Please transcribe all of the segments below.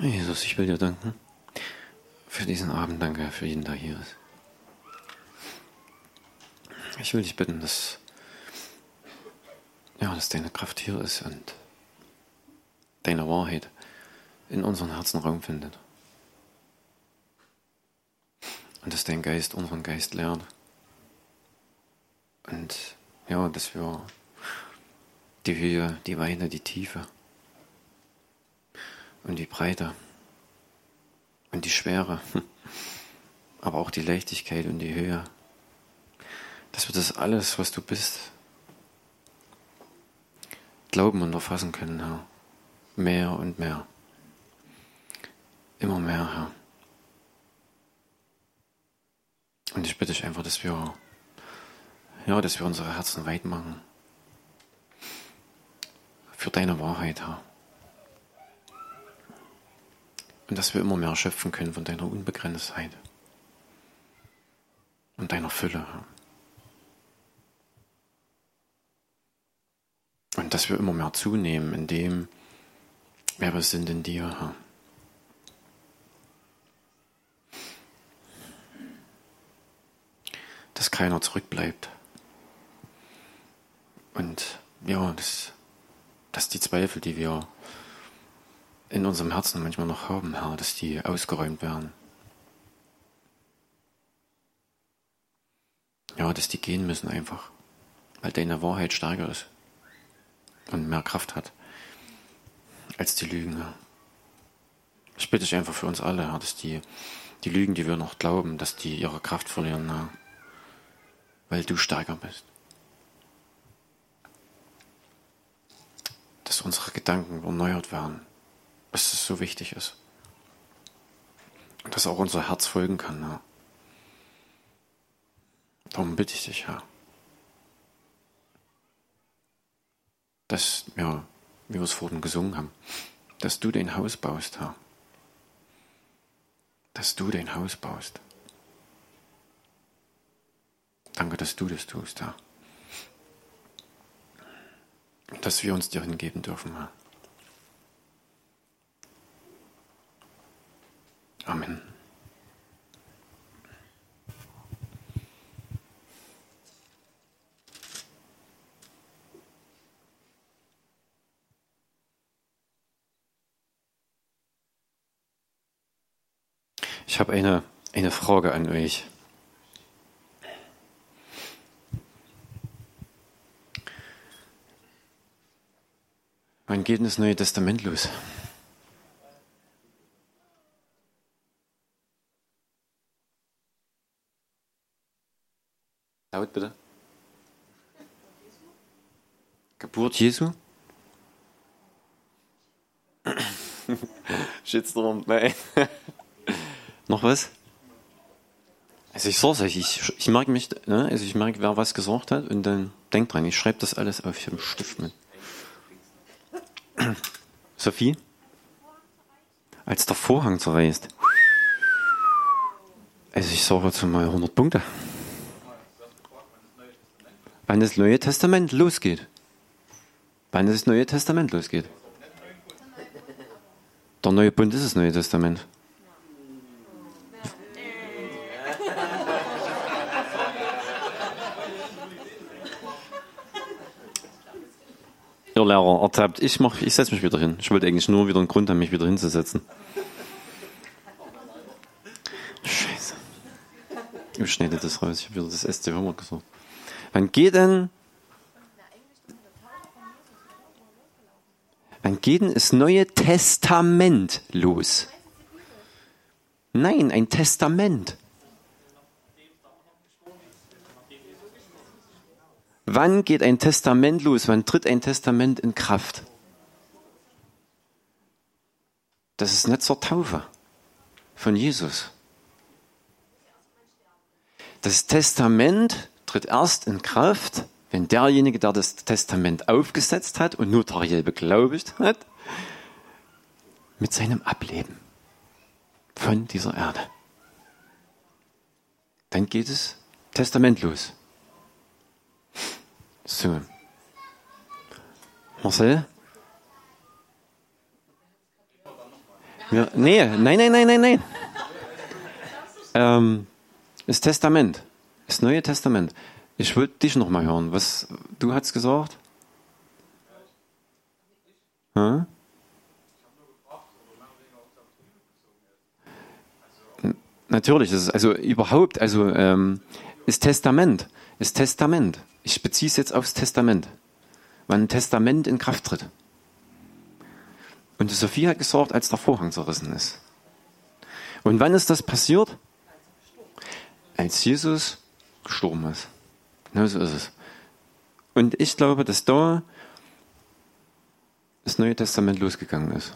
Jesus, ich will dir danken für diesen Abend. Danke für jeden, der hier ist. Ich will dich bitten, dass, ja, dass deine Kraft hier ist und deine Wahrheit in unseren Herzen Raum findet. Und dass dein Geist unseren Geist lehrt. Und ja, dass wir die Höhe, die Weite, die Tiefe und die Breite und die Schwere, aber auch die Leichtigkeit und die Höhe, dass wir das alles, was du bist, glauben und erfassen können, Herr. Mehr und mehr. Immer mehr, Herr. Und ich bitte dich einfach, dass wir, ja, dass wir unsere Herzen weit machen. Für deine Wahrheit, Herr. Und dass wir immer mehr schöpfen können von deiner Unbegrenztheit und deiner Fülle. Und dass wir immer mehr zunehmen in dem, wer wir sind in dir. Dass keiner zurückbleibt. Und ja, dass, dass die Zweifel, die wir in unserem Herzen manchmal noch haben, Herr, dass die ausgeräumt werden. Ja, dass die gehen müssen einfach, weil deine Wahrheit stärker ist und mehr Kraft hat als die Lügen. Herr. Ich bitte dich einfach für uns alle, Herr, dass die, die Lügen, die wir noch glauben, dass die ihre Kraft verlieren, Herr, weil du stärker bist. Dass unsere Gedanken erneuert werden dass es so wichtig ist. Dass auch unser Herz folgen kann. Ja. Darum bitte ich dich, Herr. Dass, ja, wie wir es vorhin gesungen haben, dass du dein Haus baust, Herr. Dass du dein Haus baust. Danke, dass du das tust, Herr. Dass wir uns dir hingeben dürfen, Herr. Amen. Ich habe eine, eine Frage an euch. Wann geht denn das Neue Testament los? Laut bitte. Geburt Jesu? Shitstorm, nein. Noch was? Also ich sag's euch, ich, ich merke mich, ne? also ich merke, wer was gesagt hat und dann denkt dran, ich schreibe das alles auf hier im Stift mit. Sophie? Als der Vorhang zerreißt. Also ich sage jetzt mal 100 Punkte wann das Neue Testament losgeht. Wann das Neue Testament losgeht. Der neue Bund ist das Neue Testament. Ihr Lehrer ertappt, ich, mach, ich setze mich wieder hin. Ich wollte eigentlich nur wieder einen Grund haben, mich wieder hinzusetzen. Scheiße. Ich schneide das raus. Ich habe wieder das SC-Homework gesucht. Wann geht denn, wann geht denn das Neue Testament los? Nein, ein Testament. Wann geht ein Testament los? Wann tritt ein Testament in Kraft? Das ist nicht zur Taufe von Jesus. Das Testament tritt erst in Kraft, wenn derjenige, der das Testament aufgesetzt hat und notariell beglaubigt hat, mit seinem Ableben von dieser Erde. Dann geht es testamentlos. So. Marcel? Ja, nee, nein, nein, nein, nein, nein. Ähm, das Testament, das Neue Testament. Ich wollte dich noch mal hören. Was du hast gesagt? Hm? Natürlich, ist also überhaupt, also ähm, ist Testament, ist Testament. Ich beziehe es jetzt aufs Testament, wann ein Testament in Kraft tritt. Und Sophie hat gesorgt, als der Vorhang zerrissen ist. Und wann ist das passiert? Als Jesus gestorben ist. Genau so ist es. Und ich glaube, dass da das Neue Testament losgegangen ist.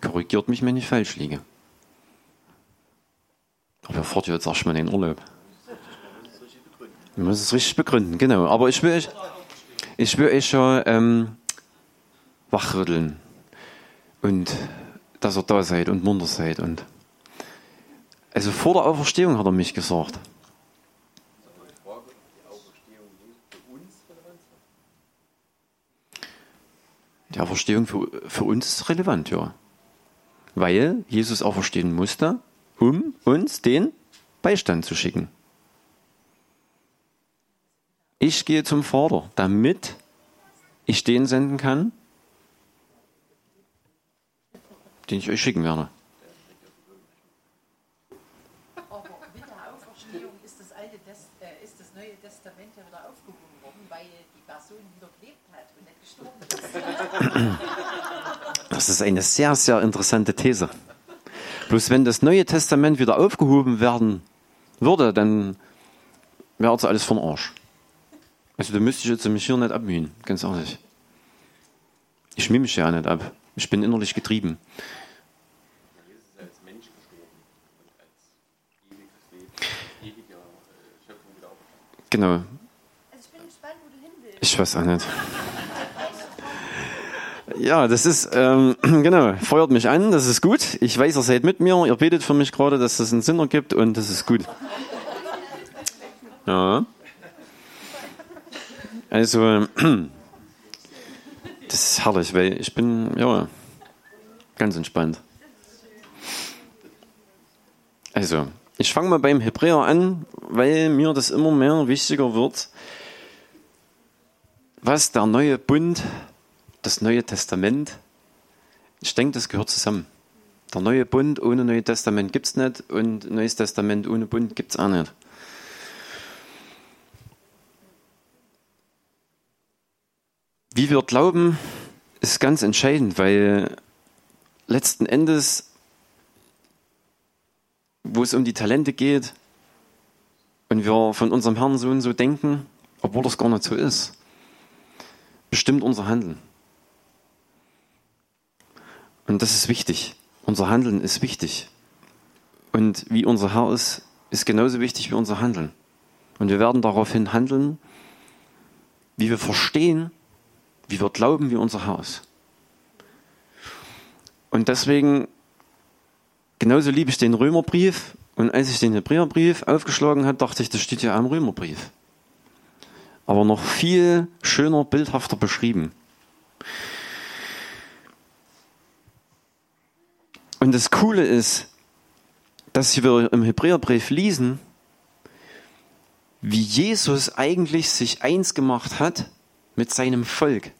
Korrigiert mich, wenn ich falsch liege. Aber er fährt jetzt erstmal in den Urlaub. Ich muss es richtig begründen, genau. Aber ich will ich will euch schon ähm, wachrütteln. Und dass ihr da seid und munter seid. Und also vor der Auferstehung hat er mich gesagt. Die Auferstehung für, für uns ist relevant, ja. Weil Jesus auferstehen musste, um uns den Beistand zu schicken. Ich gehe zum Vater, damit ich den senden kann, den ich euch schicken werde. Aber mit der Auferstehung ist das, alte Test, äh, ist das Neue Testament ja wieder aufgehoben worden, weil die Person wieder gelebt hat und nicht gestorben ist. Das ist eine sehr, sehr interessante These. Bloß wenn das Neue Testament wieder aufgehoben werden würde, dann wäre es alles von Arsch. Also da müsste ich jetzt mich hier nicht abmühen, ganz ehrlich. Ich mühe mich ja nicht ab. Ich bin innerlich getrieben. Genau. Also ich bin gespannt, wo du hin willst. Ich weiß auch nicht. Ja, das ist, ähm, genau, feuert mich an, das ist gut. Ich weiß, ihr seid mit mir, ihr betet für mich gerade, dass es einen Sinn ergibt und das ist gut. Ja. Also, das ist herrlich, weil ich bin, ja, ganz entspannt. Also, ich fange mal beim Hebräer an, weil mir das immer mehr wichtiger wird, was der neue Bund, das neue Testament, ich denke, das gehört zusammen. Der neue Bund ohne Neue Testament gibt es nicht und Neues Testament ohne Bund gibt es auch nicht. Wie wir glauben, ist ganz entscheidend, weil letzten Endes, wo es um die Talente geht und wir von unserem Herrn so und so denken, obwohl das gar nicht so ist, bestimmt unser Handeln. Und das ist wichtig. Unser Handeln ist wichtig. Und wie unser Herr ist, ist genauso wichtig wie unser Handeln. Und wir werden daraufhin handeln, wie wir verstehen, wie wir glauben, wie unser Herr ist. Und deswegen, genauso liebe ich den Römerbrief. Und als ich den Hebräerbrief aufgeschlagen habe, dachte ich, das steht ja am Römerbrief. Aber noch viel schöner, bildhafter beschrieben. Und das Coole ist, dass wir im Hebräerbrief lesen, wie Jesus eigentlich sich eins gemacht hat mit seinem Volk.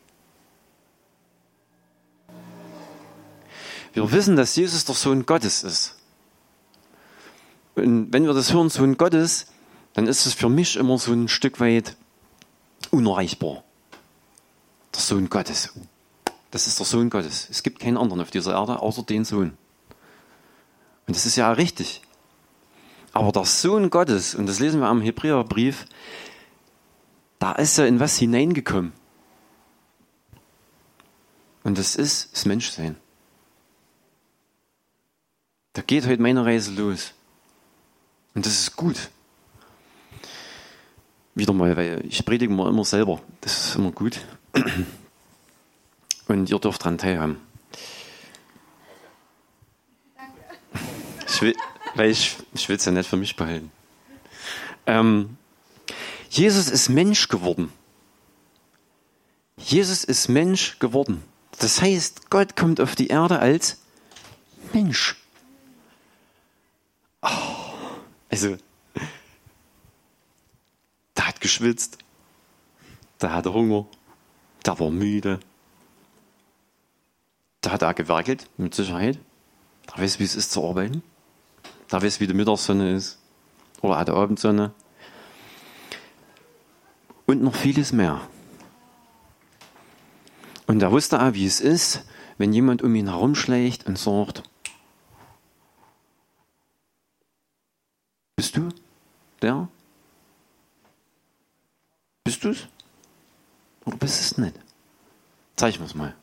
Wir wissen, dass Jesus der Sohn Gottes ist. Und wenn wir das hören, Sohn Gottes, dann ist es für mich immer so ein Stück weit unerreichbar. Der Sohn Gottes. Das ist der Sohn Gottes. Es gibt keinen anderen auf dieser Erde außer den Sohn. Und das ist ja richtig. Aber der Sohn Gottes, und das lesen wir am Hebräerbrief, da ist er in was hineingekommen. Und das ist das Menschsein. Da geht heute meine Reise los. Und das ist gut. Wieder mal, weil ich predige mir immer selber. Das ist immer gut. Und ihr dürft daran teilhaben. Ich will, weil ich, ich will es ja nicht für mich behalten. Ähm, Jesus ist Mensch geworden. Jesus ist Mensch geworden. Das heißt, Gott kommt auf die Erde als Mensch. Oh, also, der hat geschwitzt, der hatte Hunger, der war müde, der hat auch gewerkelt, mit Sicherheit. Der weiß, wie es ist zu arbeiten. Der weiß, wie die Mittagssonne ist. Oder auch die Abendsonne. Und noch vieles mehr. Und er wusste auch, wie es ist, wenn jemand um ihn herumschleicht und sagt, bist du der? Bist du es? Oder bist es nicht? Zeig mir's mal.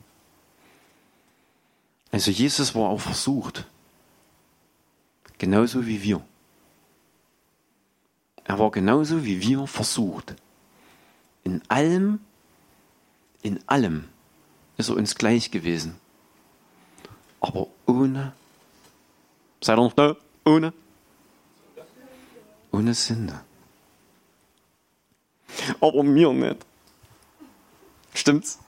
Also Jesus war auch versucht. Genauso wie wir. Er war genauso wie wir versucht. In allem, in allem ist er uns gleich gewesen. Aber ohne, seid ihr noch da? Ohne? Ohne Sünde. Aber mir nicht. Stimmt's?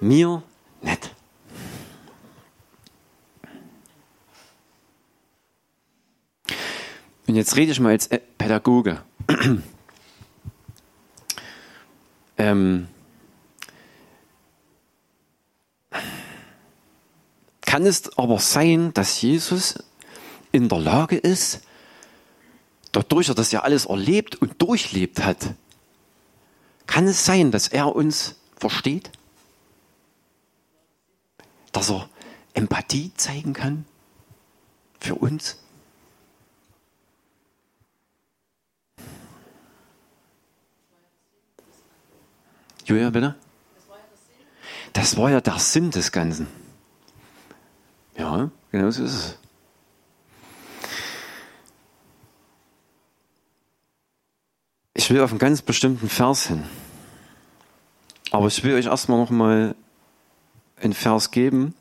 Mir nicht. Und jetzt rede ich mal als Pädagoge. ähm, kann es aber sein, dass Jesus in der Lage ist, dadurch er das ja alles erlebt und durchlebt hat, kann es sein, dass er uns versteht? Dass er Empathie zeigen kann für uns? Julia, bitte? Das war ja der Sinn des Ganzen. Ja, genau so ist es. Ich will auf einen ganz bestimmten Vers hin. Aber ich will euch erstmal noch mal einen Vers geben.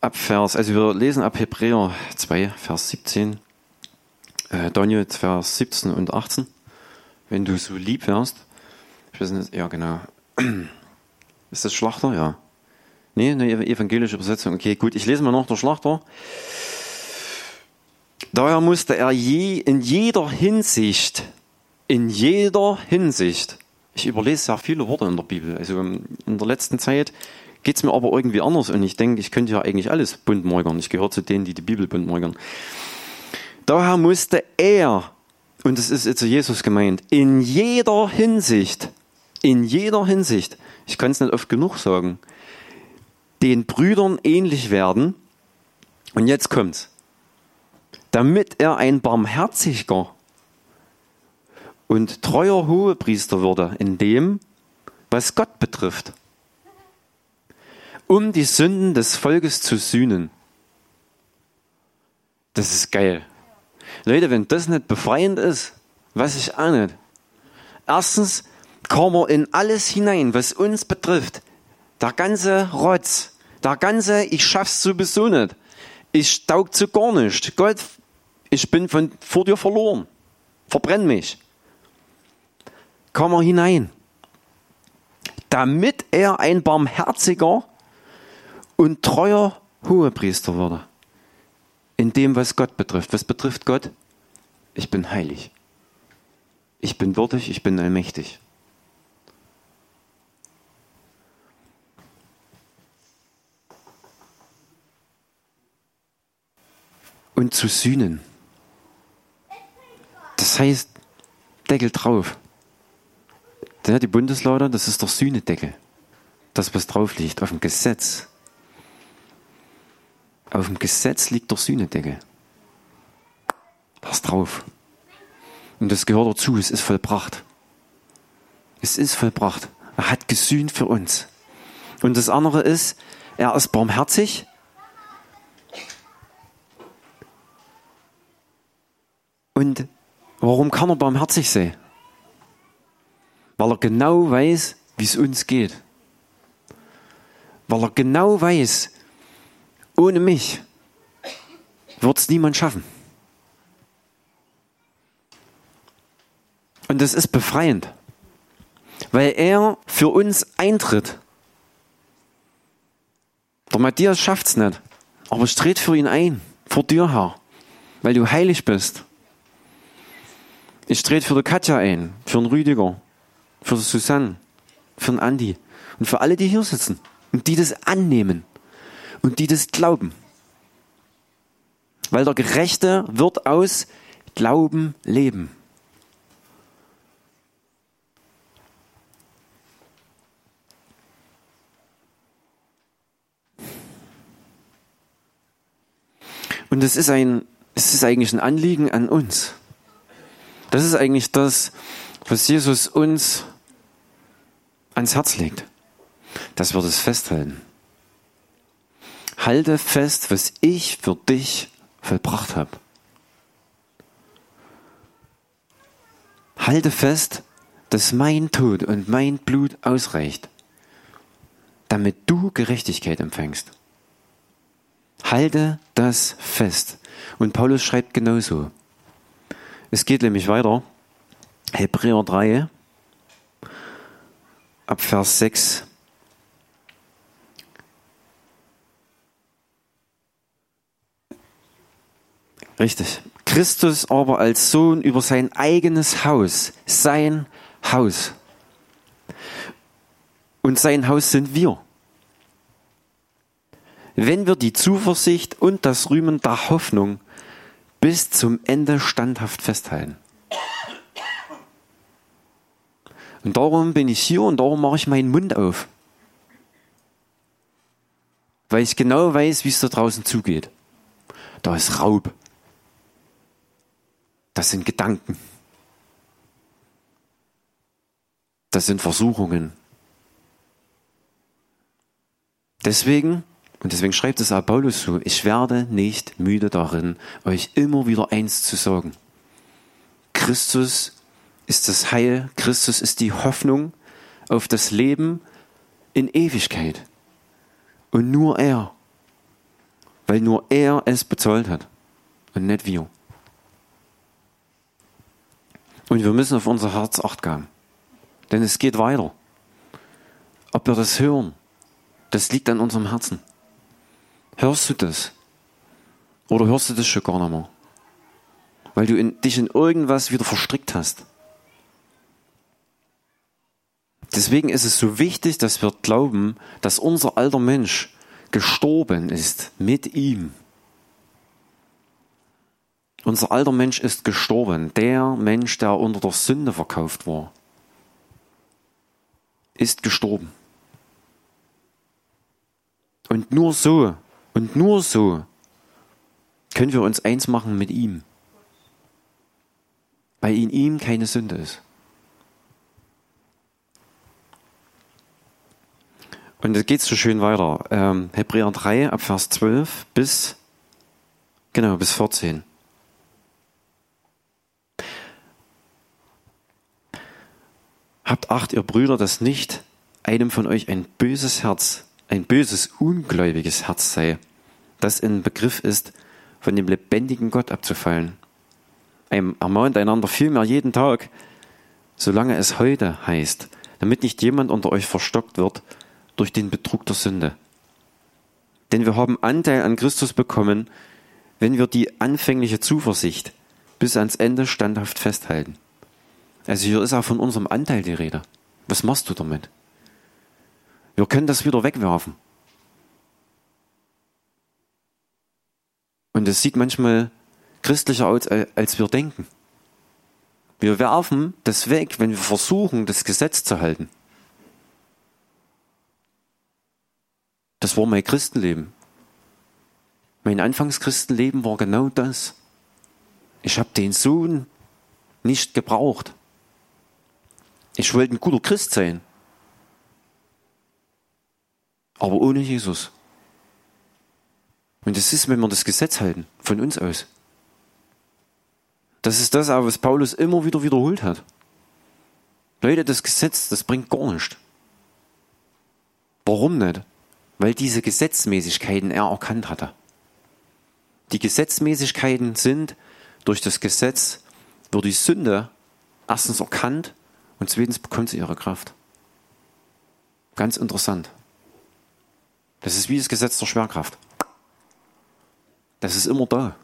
Ab Vers, also wir lesen ab Hebräer 2, Vers 17, äh, Daniel Vers 17 und 18. Wenn du so lieb wärst. Ich weiß ja genau. Ist das Schlachter? Ja. Nee, eine evangelische Übersetzung. Okay, gut. Ich lese mal noch der Schlachter. Daher musste er je, in jeder Hinsicht, in jeder Hinsicht, ich überlese sehr viele Worte in der Bibel. Also ähm, in der letzten Zeit geht es mir aber irgendwie anders und ich denke, ich könnte ja eigentlich alles buntmorgern. Ich gehöre zu denen, die die Bibel buntmorgern. Daher musste er, und es ist jetzt Jesus gemeint, in jeder Hinsicht, in jeder Hinsicht, ich kann es nicht oft genug sagen, den Brüdern ähnlich werden. Und jetzt kommt's. Damit er ein barmherziger und treuer Hohepriester würde in dem, was Gott betrifft, um die Sünden des Volkes zu sühnen. Das ist geil. Leute, wenn das nicht befreiend ist, weiß ich auch nicht. Erstens kommen wir in alles hinein, was uns betrifft. Der ganze Rotz, der ganze, ich schaff's sowieso nicht. Ich taug zu gar nicht. Gott, ich bin von, vor dir verloren. Verbrenn mich. Komm er hinein. Damit er ein barmherziger und treuer Hohepriester würde. In dem, was Gott betrifft. Was betrifft Gott? Ich bin heilig. Ich bin würdig, ich bin allmächtig. Und zu sühnen. Das heißt, Deckel drauf. Die Bundeslade, das ist der Sühnedeckel. Das, was drauf liegt, auf dem Gesetz. Auf dem Gesetz liegt der Sühnedeckel. Das drauf. Und das gehört dazu, es ist vollbracht. Es ist vollbracht. Er hat gesühnt für uns. Und das andere ist, er ist barmherzig Und warum kann er barmherzig sein? Weil er genau weiß, wie es uns geht. Weil er genau weiß, ohne mich wird es niemand schaffen. Und das ist befreiend, weil er für uns eintritt. Der Matthias schafft's nicht. Aber ich trete für ihn ein, vor dir, Herr, weil du heilig bist. Ich trete für die Katja ein, für den Rüdiger, für die Susanne, für den Andi und für alle, die hier sitzen und die das annehmen und die das glauben. Weil der Gerechte wird aus Glauben leben. Und es ist ein, es ist eigentlich ein Anliegen an uns. Das ist eigentlich das, was Jesus uns ans Herz legt, dass wir das festhalten. Halte fest, was ich für dich vollbracht habe. Halte fest, dass mein Tod und mein Blut ausreicht, damit du Gerechtigkeit empfängst. Halte das fest. Und Paulus schreibt genauso. Es geht nämlich weiter. Hebräer 3, ab Vers 6. Richtig. Christus aber als Sohn über sein eigenes Haus, sein Haus. Und sein Haus sind wir. Wenn wir die Zuversicht und das Rühmen der Hoffnung bis zum Ende standhaft festhalten. Und darum bin ich hier und darum mache ich meinen Mund auf. Weil ich genau weiß, wie es da draußen zugeht. Da ist Raub. Das sind Gedanken. Das sind Versuchungen. Deswegen, und deswegen schreibt es auch Paulus so, ich werde nicht müde darin, euch immer wieder eins zu sagen. Christus ist das Heil, Christus ist die Hoffnung auf das Leben in Ewigkeit. Und nur er, weil nur er es bezahlt hat und nicht wir. Und wir müssen auf unser Herz acht geben. Denn es geht weiter. Ob wir das hören, das liegt an unserem Herzen. Hörst du das? Oder hörst du das schon gar nicht mehr? Weil du in, dich in irgendwas wieder verstrickt hast. Deswegen ist es so wichtig, dass wir glauben, dass unser alter Mensch gestorben ist mit ihm. Unser alter Mensch ist gestorben. Der Mensch, der unter der Sünde verkauft war, ist gestorben. Und nur so, und nur so können wir uns eins machen mit ihm. Weil in ihm keine Sünde ist. Und es geht so schön weiter. Ähm, Hebräer 3 ab Vers 12 bis, genau, bis 14. Habt Acht, ihr Brüder, dass nicht einem von euch ein böses Herz, ein böses, ungläubiges Herz sei, das in Begriff ist, von dem lebendigen Gott abzufallen. Ermahnt einander vielmehr jeden Tag, solange es heute heißt, damit nicht jemand unter euch verstockt wird durch den Betrug der Sünde. Denn wir haben Anteil an Christus bekommen, wenn wir die anfängliche Zuversicht bis ans Ende standhaft festhalten. Also hier ist auch von unserem Anteil die Rede. Was machst du damit? Wir können das wieder wegwerfen. Und es sieht manchmal christlicher aus, als wir denken. Wir werfen das weg, wenn wir versuchen, das Gesetz zu halten. Das war mein Christenleben. Mein Anfangschristenleben war genau das. Ich habe den Sohn nicht gebraucht. Ich wollte ein guter Christ sein. Aber ohne Jesus. Und das ist, wenn wir das Gesetz halten, von uns aus. Das ist das was Paulus immer wieder wiederholt hat. Leute, das Gesetz, das bringt gar nichts. Warum nicht? Weil diese Gesetzmäßigkeiten er erkannt hatte. Die Gesetzmäßigkeiten sind durch das Gesetz, wird die Sünde erstens erkannt und zweitens bekommt sie ihre Kraft. Ganz interessant. Das ist wie das Gesetz der Schwerkraft. Das ist immer da.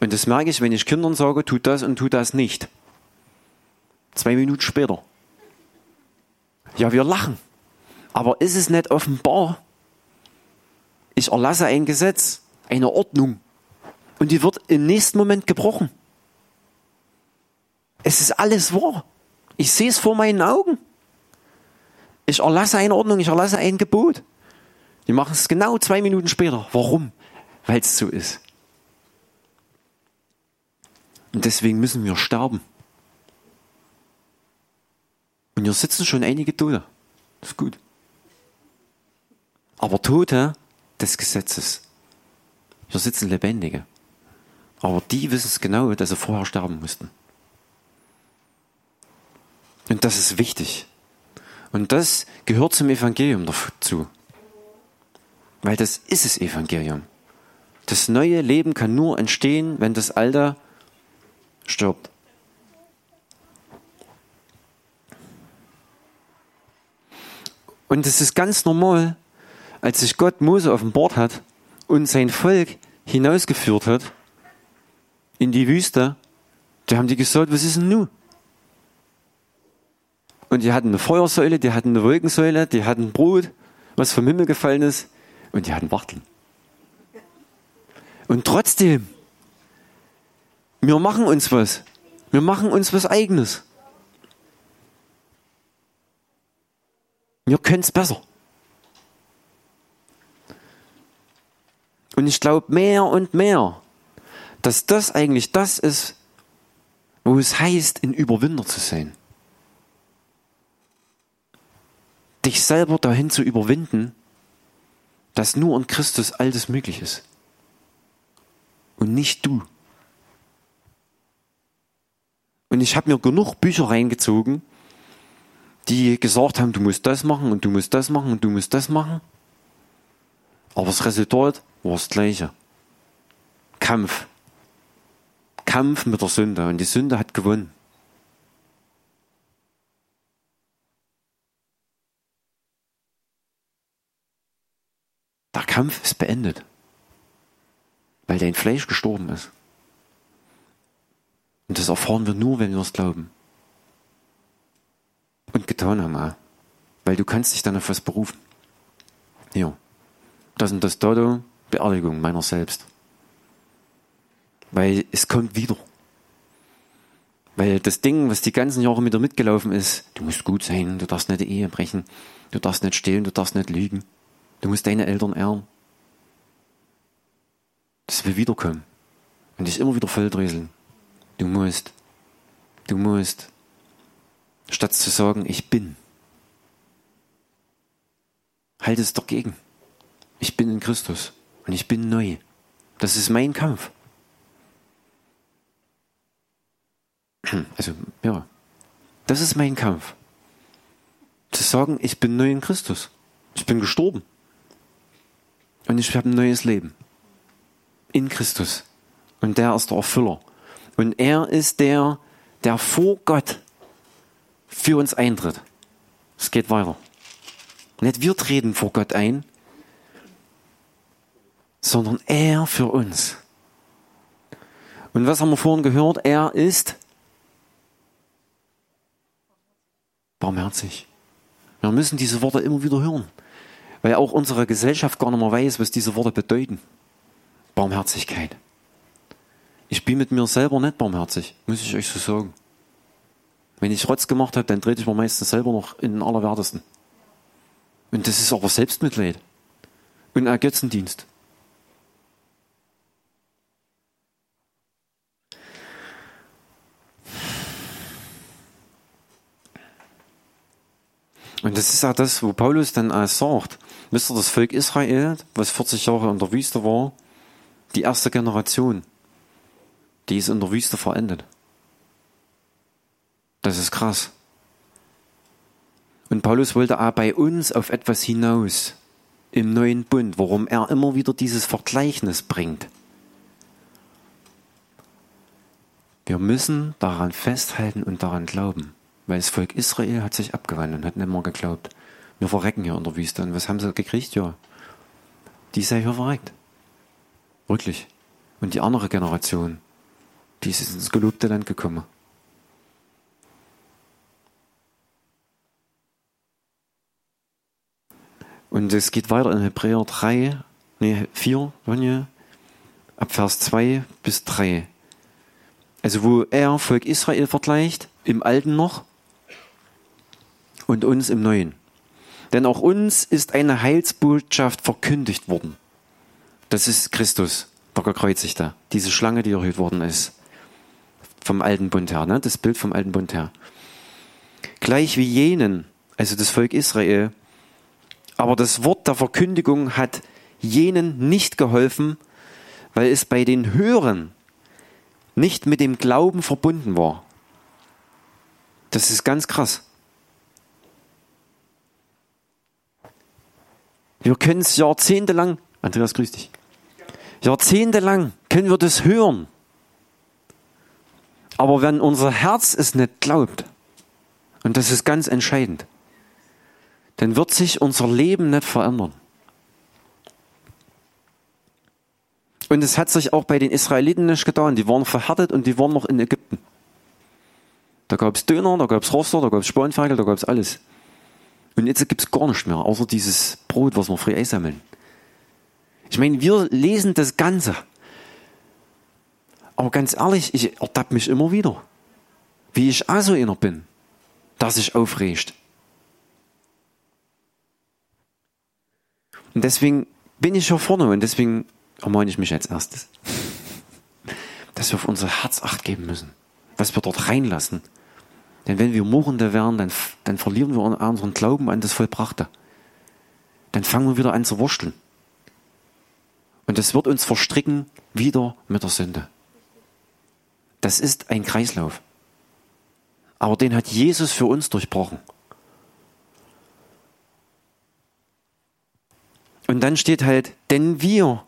Und das merke ich, wenn ich Kindern sage, tut das und tut das nicht. Zwei Minuten später. Ja, wir lachen. Aber ist es nicht offenbar? Ich erlasse ein Gesetz, eine Ordnung. Und die wird im nächsten Moment gebrochen. Es ist alles wahr. Ich sehe es vor meinen Augen. Ich erlasse eine Ordnung, ich erlasse ein Gebot. Die machen es genau zwei Minuten später. Warum? Weil es so ist. Und deswegen müssen wir sterben. Und hier sitzen schon einige Tote. Das ist gut. Aber Tote des Gesetzes. Hier sitzen Lebendige. Aber die wissen es genau, dass sie vorher sterben mussten. Und das ist wichtig. Und das gehört zum Evangelium dazu. Weil das ist das Evangelium. Das neue Leben kann nur entstehen, wenn das alte stirbt. Und es ist ganz normal, als sich Gott Mose offenbart hat und sein Volk hinausgeführt hat in die Wüste, da haben die gesagt, was ist denn nun? Und die hatten eine Feuersäule, die hatten eine Wolkensäule, die hatten Brot, was vom Himmel gefallen ist, und die hatten Wachteln. Und trotzdem, wir machen uns was. Wir machen uns was eigenes. Wir können es besser. Und ich glaube mehr und mehr, dass das eigentlich das ist, wo es heißt, ein Überwinder zu sein. Dich selber dahin zu überwinden, dass nur in Christus all das möglich ist. Und nicht du. Und ich habe mir genug Bücher reingezogen, die gesagt haben, du musst das machen und du musst das machen und du musst das machen. Aber das Resultat war das gleiche. Kampf. Kampf mit der Sünde. Und die Sünde hat gewonnen. Der Kampf ist beendet. Weil dein Fleisch gestorben ist. Und das erfahren wir nur, wenn wir es glauben. Und getan haben auch. Weil du kannst dich dann auf was berufen. Ja. Das und das Datum, Beerdigung meiner selbst. Weil es kommt wieder. Weil das Ding, was die ganzen Jahre mit dir mitgelaufen ist, du musst gut sein, du darfst nicht die Ehe brechen, du darfst nicht stehlen, du darfst nicht lügen, du musst deine Eltern ehren. Das will wiederkommen. Und dich immer wieder volldröseln. Du musst, du musst, statt zu sagen, ich bin, halt es dagegen. Ich bin in Christus und ich bin neu. Das ist mein Kampf. Also, ja, das ist mein Kampf. Zu sagen, ich bin neu in Christus. Ich bin gestorben. Und ich habe ein neues Leben. In Christus. Und der ist der Erfüller. Und er ist der, der vor Gott für uns eintritt. Es geht weiter. Nicht wir treten vor Gott ein, sondern er für uns. Und was haben wir vorhin gehört? Er ist barmherzig. Wir müssen diese Worte immer wieder hören, weil auch unsere Gesellschaft gar nicht mehr weiß, was diese Worte bedeuten. Barmherzigkeit. Ich bin mit mir selber nicht barmherzig, muss ich euch so sagen. Wenn ich Rotz gemacht habe, dann trete ich mir meistens selber noch in den Allerwertesten. Und das ist aber Selbstmitleid und Ergötzendienst. Und das ist auch das, wo Paulus dann auch sagt. Wisst ihr, das Volk Israel, was 40 Jahre in der Wüste war, die erste Generation, die ist in der Wüste verendet. Das ist krass. Und Paulus wollte auch bei uns auf etwas hinaus im neuen Bund, warum er immer wieder dieses Vergleichnis bringt. Wir müssen daran festhalten und daran glauben, weil das Volk Israel hat sich abgewandt und hat nicht mehr geglaubt. Wir verrecken hier in der Wüste. Und was haben sie gekriegt? Ja, die sei hier verreckt. Wirklich. Und die andere Generation, die ist ins gelobte Land gekommen. Und es geht weiter in Hebräer 3, nee, 4, Ronja, ab Vers 2 bis 3. Also wo er Volk Israel vergleicht, im Alten noch und uns im Neuen. Denn auch uns ist eine Heilsbotschaft verkündigt worden. Das ist Christus, der Gekreuzigte, diese Schlange, die erhöht worden ist. Vom alten Bund her, ne? das Bild vom alten Bund her. Gleich wie jenen, also das Volk Israel, aber das Wort der Verkündigung hat jenen nicht geholfen, weil es bei den Hörern nicht mit dem Glauben verbunden war. Das ist ganz krass. Wir können es jahrzehntelang, Andreas, grüß dich. Jahrzehntelang können wir das hören. Aber wenn unser Herz es nicht glaubt, und das ist ganz entscheidend, dann wird sich unser Leben nicht verändern. Und es hat sich auch bei den Israeliten nicht getan. Die waren verhärtet und die waren noch in Ägypten. Da gab es Döner, da gab es Roster, da gab es Spanferkel, da gab es alles. Und jetzt gibt es gar nichts mehr, außer dieses Brot, was wir frei einsammeln. Ich meine, wir lesen das Ganze. Aber ganz ehrlich, ich ertappe mich immer wieder, wie ich auch so einer bin, dass ich aufregt. Und deswegen bin ich hier vorne und deswegen ermahne ich mich als erstes, dass wir auf unser Herz acht geben müssen, was wir dort reinlassen. Denn wenn wir Murrende werden, dann, dann verlieren wir unseren Glauben an das Vollbrachte. Dann fangen wir wieder an zu wursteln. Und das wird uns verstricken wieder mit der Sünde. Das ist ein Kreislauf. Aber den hat Jesus für uns durchbrochen. Und dann steht halt, denn wir,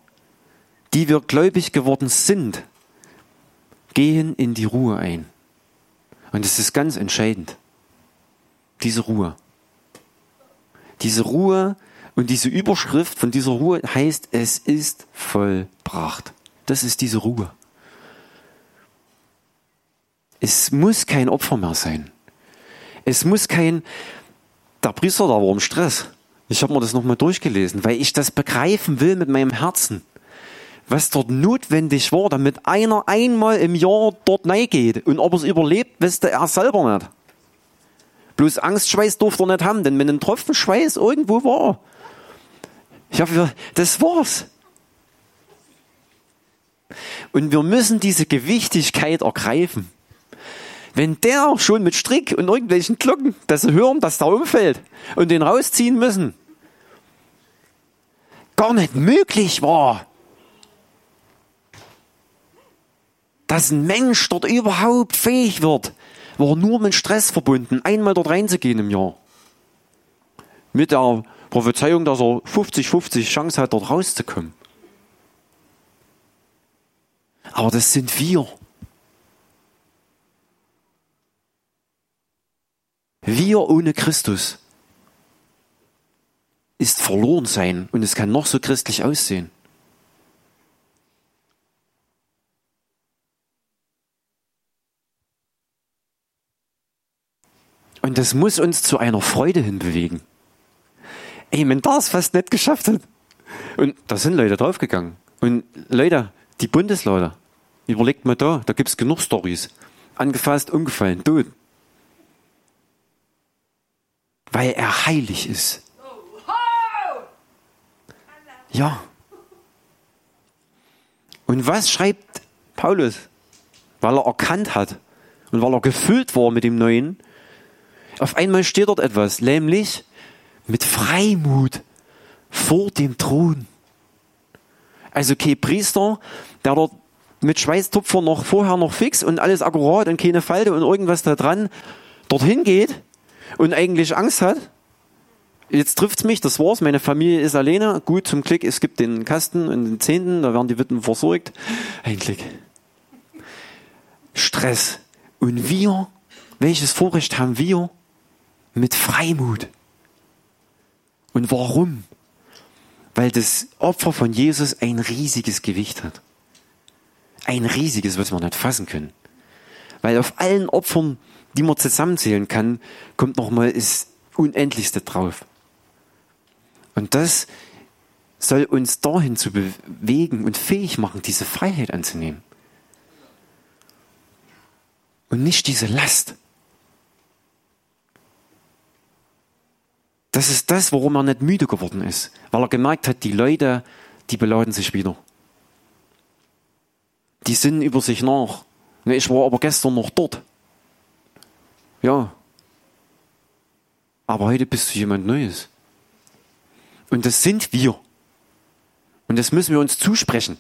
die wir gläubig geworden sind, gehen in die Ruhe ein. Und es ist ganz entscheidend. Diese Ruhe. Diese Ruhe und diese Überschrift von dieser Ruhe heißt, es ist vollbracht. Das ist diese Ruhe. Es muss kein Opfer mehr sein. Es muss kein, der Priester da war im Stress. Ich habe mir das nochmal durchgelesen, weil ich das begreifen will mit meinem Herzen. Was dort notwendig war, damit einer einmal im Jahr dort geht und ob er es überlebt, wüsste er selber nicht. Bloß Angstschweiß durfte er nicht haben, denn wenn ein Tropfen Schweiß irgendwo war, ich habe, das war's. Und wir müssen diese Gewichtigkeit ergreifen. Wenn der schon mit Strick und irgendwelchen Glocken das hören, dass der umfällt und den rausziehen müssen, gar nicht möglich war, dass ein Mensch dort überhaupt fähig wird, war nur mit Stress verbunden, einmal dort reinzugehen im Jahr. Mit der Prophezeiung, dass er 50-50 Chance hat, dort rauszukommen. Aber das sind wir. Wir ohne Christus ist verloren sein und es kann noch so christlich aussehen. Und das muss uns zu einer Freude hinbewegen. Ey, wenn das fast nicht geschafft hat. Und da sind Leute draufgegangen. Und Leute, die Bundeslauter, überlegt mal da, da gibt's genug Stories. Angefasst, umgefallen, tot weil er heilig ist. Ja. Und was schreibt Paulus? Weil er erkannt hat und weil er gefüllt war mit dem Neuen. Auf einmal steht dort etwas, nämlich mit Freimut vor dem Thron. Also kein Priester, der dort mit Schweißtupfer noch vorher noch fix und alles akkurat und keine Falte und irgendwas da dran dorthin geht und eigentlich Angst hat. Jetzt trifft's mich, das war's, meine Familie ist alleine. Gut, zum Glück, es gibt den Kasten und den Zehnten, da werden die Witten versorgt. Ein Glück. Stress. Und wir, welches Vorrecht haben wir? Mit Freimut. Und warum? Weil das Opfer von Jesus ein riesiges Gewicht hat. Ein riesiges, was wir nicht fassen können. Weil auf allen Opfern, die man zusammenzählen kann, kommt nochmal das Unendlichste drauf. Und das soll uns dahin zu bewegen und fähig machen, diese Freiheit anzunehmen. Und nicht diese Last. Das ist das, warum er nicht müde geworden ist. Weil er gemerkt hat, die Leute, die beladen sich wieder. Die sinnen über sich nach. Ich war aber gestern noch dort. Ja. Aber heute bist du jemand Neues. Und das sind wir. Und das müssen wir uns zusprechen.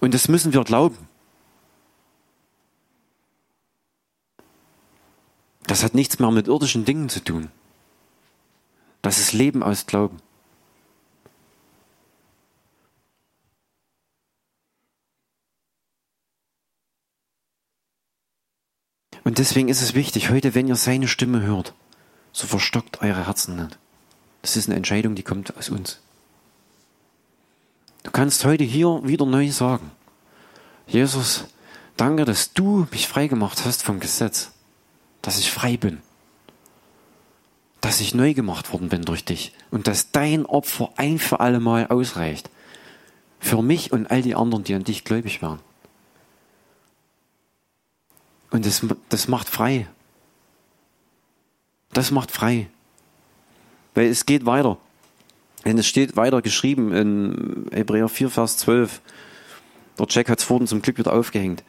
Und das müssen wir glauben. Das hat nichts mehr mit irdischen Dingen zu tun. Das ist Leben aus Glauben. Und deswegen ist es wichtig, heute, wenn ihr seine Stimme hört, so verstockt eure Herzen nicht. Das ist eine Entscheidung, die kommt aus uns. Du kannst heute hier wieder neu sagen, Jesus, danke, dass du mich frei gemacht hast vom Gesetz, dass ich frei bin, dass ich neu gemacht worden bin durch dich und dass dein Opfer ein für alle Mal ausreicht. Für mich und all die anderen, die an dich gläubig waren. Und das, das macht frei. Das macht frei. Weil es geht weiter. Denn es steht weiter geschrieben in Hebräer 4, Vers 12. Der Jack hat es vorhin zum Glück wieder aufgehängt.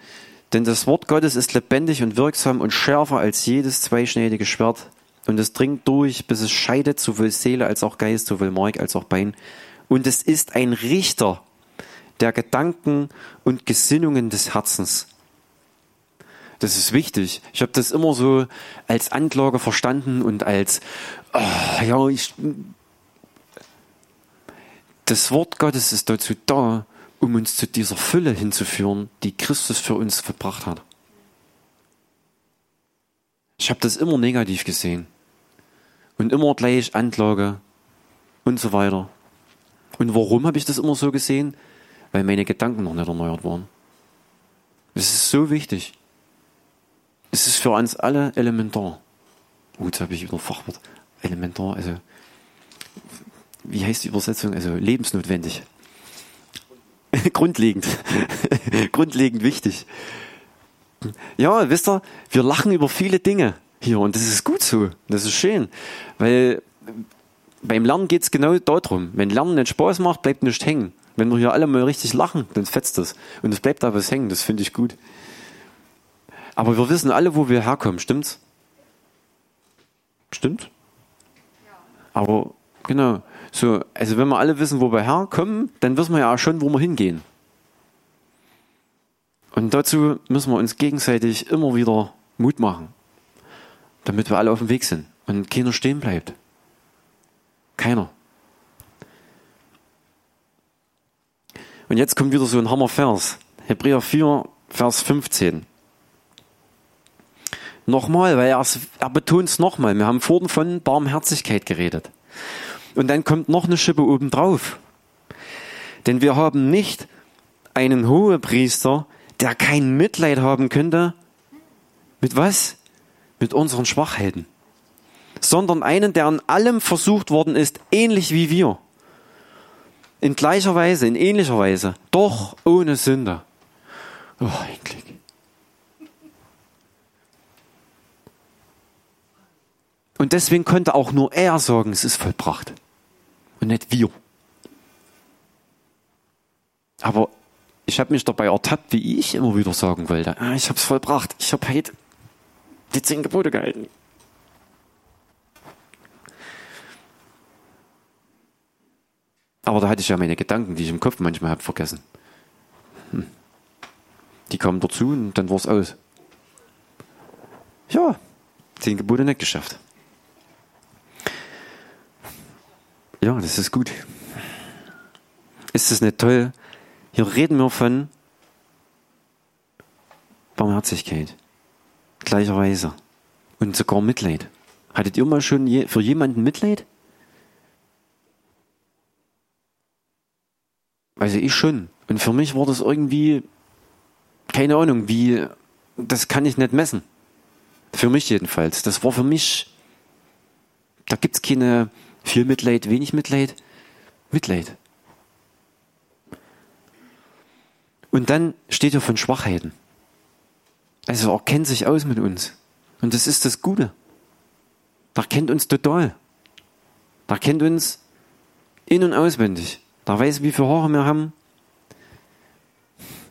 Denn das Wort Gottes ist lebendig und wirksam und schärfer als jedes zweischneidige Schwert. Und es dringt durch, bis es scheidet, sowohl Seele als auch Geist, sowohl Mark als auch Bein. Und es ist ein Richter der Gedanken und Gesinnungen des Herzens. Das ist wichtig. Ich habe das immer so als Anklage verstanden und als, oh, ja, ich, das Wort Gottes ist dazu da, um uns zu dieser Fülle hinzuführen, die Christus für uns verbracht hat. Ich habe das immer negativ gesehen und immer gleich Anklage und so weiter. Und warum habe ich das immer so gesehen? Weil meine Gedanken noch nicht erneuert waren. Das ist so wichtig. Es ist für uns alle elementar. Oh, jetzt habe ich wieder Fachwort. Elementar, also wie heißt die Übersetzung? Also lebensnotwendig. Grundlegend. Grundlegend wichtig. Ja, wisst ihr, wir lachen über viele Dinge hier und das ist gut so. Das ist schön. Weil beim Lernen geht es genau darum. Wenn Lernen nicht Spaß macht, bleibt nichts hängen. Wenn wir hier alle mal richtig lachen, dann fetzt das. Und es bleibt da was hängen, das finde ich gut. Aber wir wissen alle, wo wir herkommen, stimmt's? Stimmt? Aber genau. So, also wenn wir alle wissen, wo wir herkommen, dann wissen wir ja auch schon, wo wir hingehen. Und dazu müssen wir uns gegenseitig immer wieder Mut machen, damit wir alle auf dem Weg sind und keiner stehen bleibt. Keiner. Und jetzt kommt wieder so ein Hammervers. Hebräer 4, Vers 15. Nochmal, weil er, er betont es nochmal. Wir haben vorhin von Barmherzigkeit geredet. Und dann kommt noch eine Schippe obendrauf. Denn wir haben nicht einen Hohepriester, der kein Mitleid haben könnte. Mit was? Mit unseren Schwachheiten. Sondern einen, der an allem versucht worden ist, ähnlich wie wir. In gleicher Weise, in ähnlicher Weise, doch ohne Sünde. Oh, ein Glück. Und deswegen konnte auch nur er sagen, es ist vollbracht und nicht wir. Aber ich habe mich dabei ertappt, wie ich immer wieder sagen wollte, ah, ich habe es vollbracht, ich habe heute die zehn Gebote gehalten. Aber da hatte ich ja meine Gedanken, die ich im Kopf manchmal habe, vergessen. Hm. Die kamen dazu und dann war es aus. Ja, zehn Gebote nicht geschafft. Ja, das ist gut. Ist das nicht toll? Hier reden wir von Barmherzigkeit, gleicherweise. Und sogar Mitleid. Hattet ihr mal schon je, für jemanden Mitleid? Also ich schon. Und für mich war das irgendwie, keine Ahnung, wie, das kann ich nicht messen. Für mich jedenfalls. Das war für mich, da gibt es keine viel Mitleid, wenig Mitleid. Mitleid. Und dann steht hier von Schwachheiten. Also er kennt sich aus mit uns. Und das ist das Gute. Der kennt uns total. Der kennt uns in- und auswendig. Der weiß, wie viele Haare wir haben,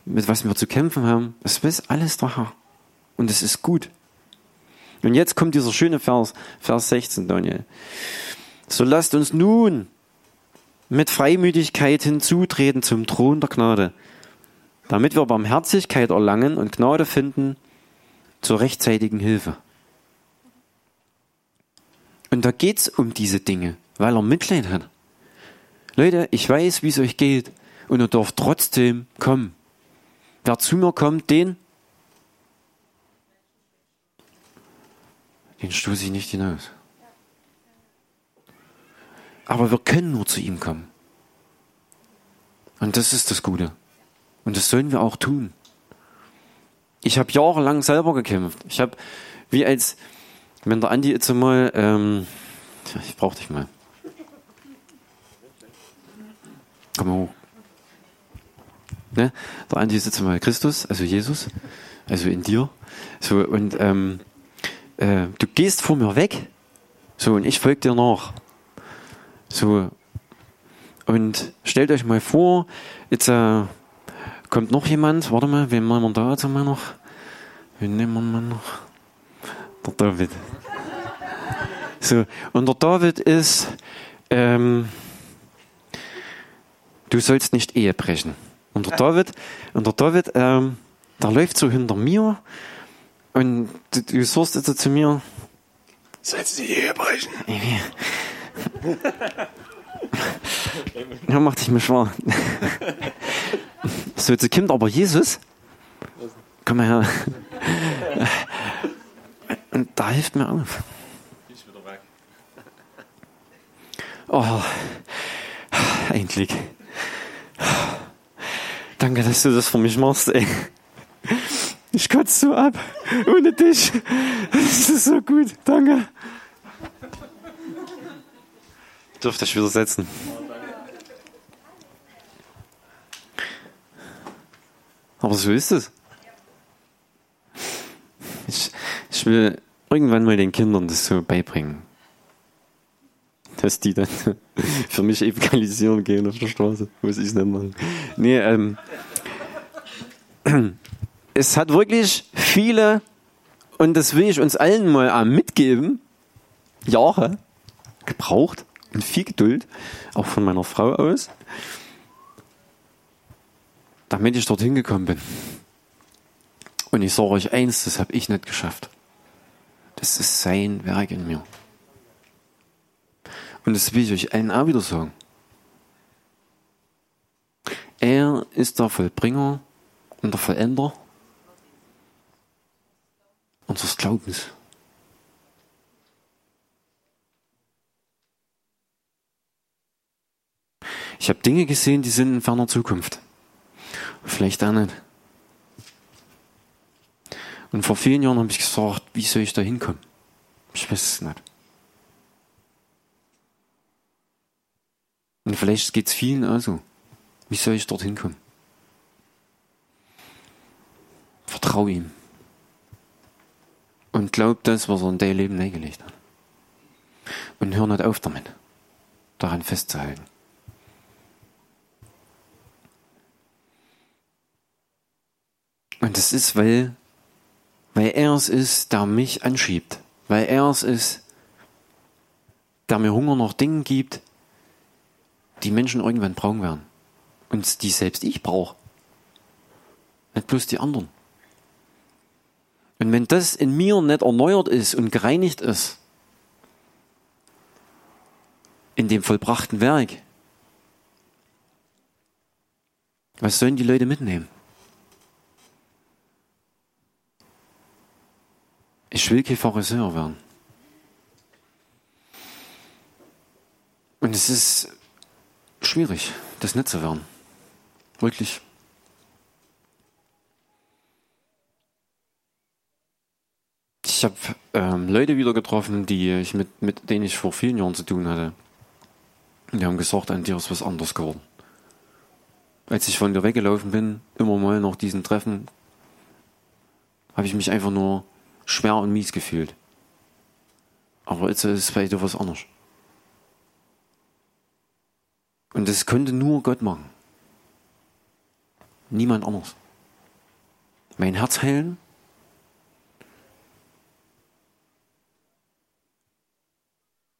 mit was wir zu kämpfen haben. Das weiß alles Herr. Und es ist gut. Und jetzt kommt dieser schöne Vers, Vers 16, Daniel. So lasst uns nun mit Freimütigkeit hinzutreten zum Thron der Gnade, damit wir Barmherzigkeit erlangen und Gnade finden zur rechtzeitigen Hilfe. Und da geht's um diese Dinge, weil er Mitleid hat. Leute, ich weiß, wie es euch geht und ihr dürft trotzdem kommen. Wer zu mir kommt, den, den stoße ich nicht hinaus. Aber wir können nur zu ihm kommen. Und das ist das Gute. Und das sollen wir auch tun. Ich habe jahrelang selber gekämpft. Ich habe, wie als, wenn der Andi jetzt mal, ähm, ich brauch dich mal. Komm mal hoch. Ne? Der Andi ist jetzt mal Christus, also Jesus, also in dir. So, und ähm, äh, du gehst vor mir weg, so, und ich folge dir nach. So, und stellt euch mal vor, jetzt äh, kommt noch jemand, warte mal, wen machen wir da jetzt mal noch? Wen nehmen wir noch? Der David. So, und der David ist, ähm, du sollst nicht Ehe brechen. Und der David, und der David, ähm, der läuft so hinter mir und du, du sagst jetzt zu mir, Sollst du die Ehe brechen? Ja, mach dich mir schwaar. So, jetzt kommt aber Jesus. Komm mal her. Und da hilft mir auf. Ich wieder weg. Oh, endlich. Danke, dass du das für mich machst, ey. Ich kotze so ab. Ohne dich. Das ist so gut. Danke. Ich dürfte dich wieder setzen. Aber so ist es. Ich, ich will irgendwann mal den Kindern das so beibringen. Dass die dann für mich evangelisieren gehen auf der Straße. Muss ich es nicht machen. Nee, ähm, es hat wirklich viele, und das will ich uns allen mal mitgeben, Jahre gebraucht und viel Geduld, auch von meiner Frau aus, damit ich dorthin gekommen bin. Und ich sage euch eins, das habe ich nicht geschafft. Das ist sein Werk in mir. Und das will ich euch allen auch wieder sagen. Er ist der Vollbringer und der Vollender unseres Glaubens. Ich habe Dinge gesehen, die sind in ferner Zukunft. Vielleicht auch nicht. Und vor vielen Jahren habe ich gesagt, wie soll ich da hinkommen? Ich weiß es nicht. Und vielleicht geht es vielen also. Wie soll ich dorthin kommen? Vertrau ihm. Und glaub das, was er in dein Leben eingelegt hat. Und hör nicht auf damit, daran festzuhalten. Und das ist, weil, weil er es ist, der mich anschiebt. Weil er es ist, der mir Hunger nach Dingen gibt, die Menschen irgendwann brauchen werden. Und die selbst ich brauche. Nicht bloß die anderen. Und wenn das in mir nicht erneuert ist und gereinigt ist, in dem vollbrachten Werk, was sollen die Leute mitnehmen? Ich will kein Pharisäer werden. Und es ist schwierig, das nicht zu werden. Wirklich. Ich habe ähm, Leute wieder getroffen, die ich mit, mit denen ich vor vielen Jahren zu tun hatte. Und die haben gesagt, an dir ist was anderes geworden. Als ich von dir weggelaufen bin, immer mal nach diesen Treffen, habe ich mich einfach nur schwer und mies gefühlt. Aber jetzt ist es bei dir was anderes. Und das konnte nur Gott machen. Niemand anders. Mein Herz heilen.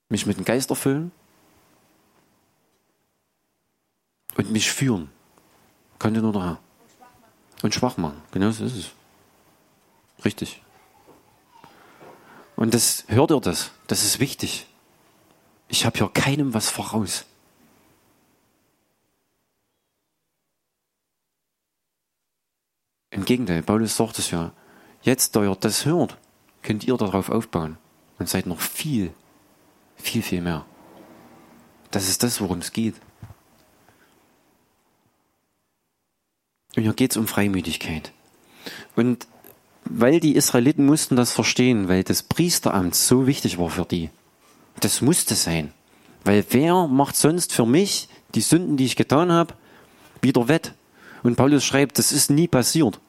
Mich mit dem Geist erfüllen. Und mich führen. Konnte nur der Herr. Und schwach machen. Genau so ist es. Richtig. Und das hört ihr das. Das ist wichtig. Ich habe hier keinem was voraus. Im Gegenteil, Paulus sagt es ja. Jetzt, da ihr das hört, könnt ihr darauf aufbauen und seid noch viel, viel, viel mehr. Das ist das, worum es geht. Und hier geht es um Freimütigkeit. Und weil die Israeliten mussten das verstehen, weil das Priesteramt so wichtig war für die. Das musste sein. Weil wer macht sonst für mich die Sünden, die ich getan habe, wieder wett? Und Paulus schreibt, das ist nie passiert.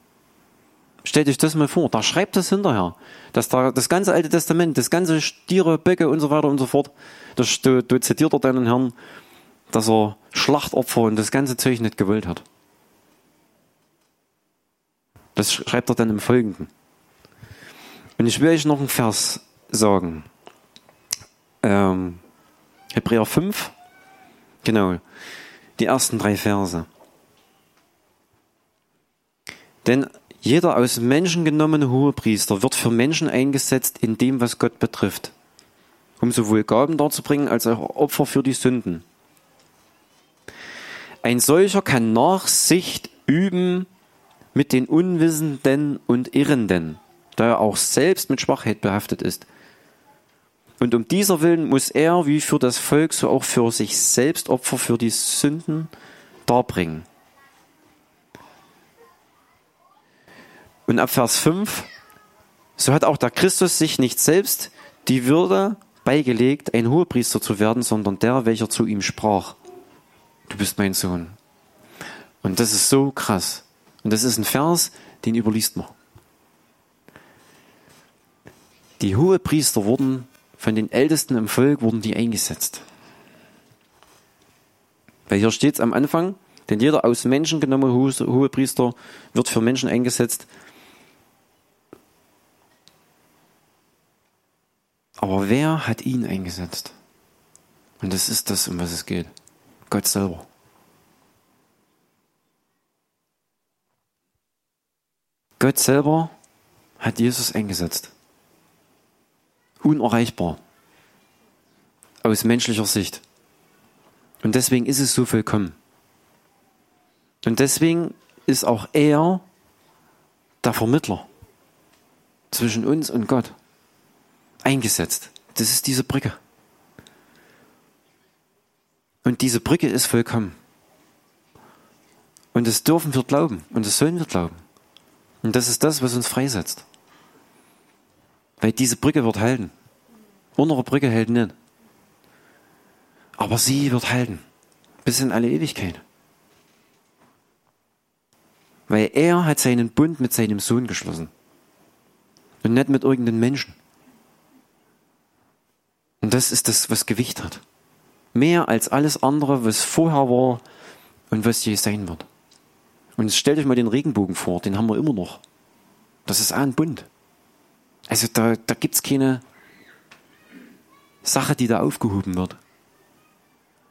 Stellt euch das mal vor, da schreibt das hinterher, dass da das ganze Alte Testament, das ganze Stiere, Böcke und so weiter und so fort, da, zitiert er deinen Herrn, dass er Schlachtopfer und das ganze Zeug nicht gewollt hat. Das schreibt er dann im Folgenden. Und ich will euch noch einen Vers sagen. Ähm, Hebräer 5, genau, die ersten drei Verse. Denn jeder aus Menschen genommene Hohepriester wird für Menschen eingesetzt in dem, was Gott betrifft, um sowohl Gaben darzubringen als auch Opfer für die Sünden. Ein solcher kann Nachsicht üben mit den Unwissenden und Irrenden, da er auch selbst mit Schwachheit behaftet ist. Und um dieser Willen muss er, wie für das Volk, so auch für sich selbst Opfer für die Sünden darbringen. Und ab Vers 5, so hat auch der Christus sich nicht selbst die Würde beigelegt, ein Hohepriester zu werden, sondern der, welcher zu ihm sprach. Du bist mein Sohn. Und das ist so krass. Und das ist ein Vers, den überliest man. Die Hohepriester wurden von den Ältesten im Volk wurden die eingesetzt. Weil hier steht es am Anfang, denn jeder aus Menschen genommene Hohepriester wird für Menschen eingesetzt, Aber wer hat ihn eingesetzt? Und das ist das, um was es geht. Gott selber. Gott selber hat Jesus eingesetzt. Unerreichbar. Aus menschlicher Sicht. Und deswegen ist es so vollkommen. Und deswegen ist auch er der Vermittler zwischen uns und Gott eingesetzt. Das ist diese Brücke. Und diese Brücke ist vollkommen. Und das dürfen wir glauben und das sollen wir glauben. Und das ist das, was uns freisetzt. Weil diese Brücke wird halten. Unsere Brücke hält nicht. Aber sie wird halten. Bis in alle Ewigkeit. Weil er hat seinen Bund mit seinem Sohn geschlossen. Und nicht mit irgendeinem Menschen. Und das ist das, was Gewicht hat. Mehr als alles andere, was vorher war und was je sein wird. Und jetzt stellt euch mal den Regenbogen vor, den haben wir immer noch. Das ist ein Bund. Also da, da gibt es keine Sache, die da aufgehoben wird.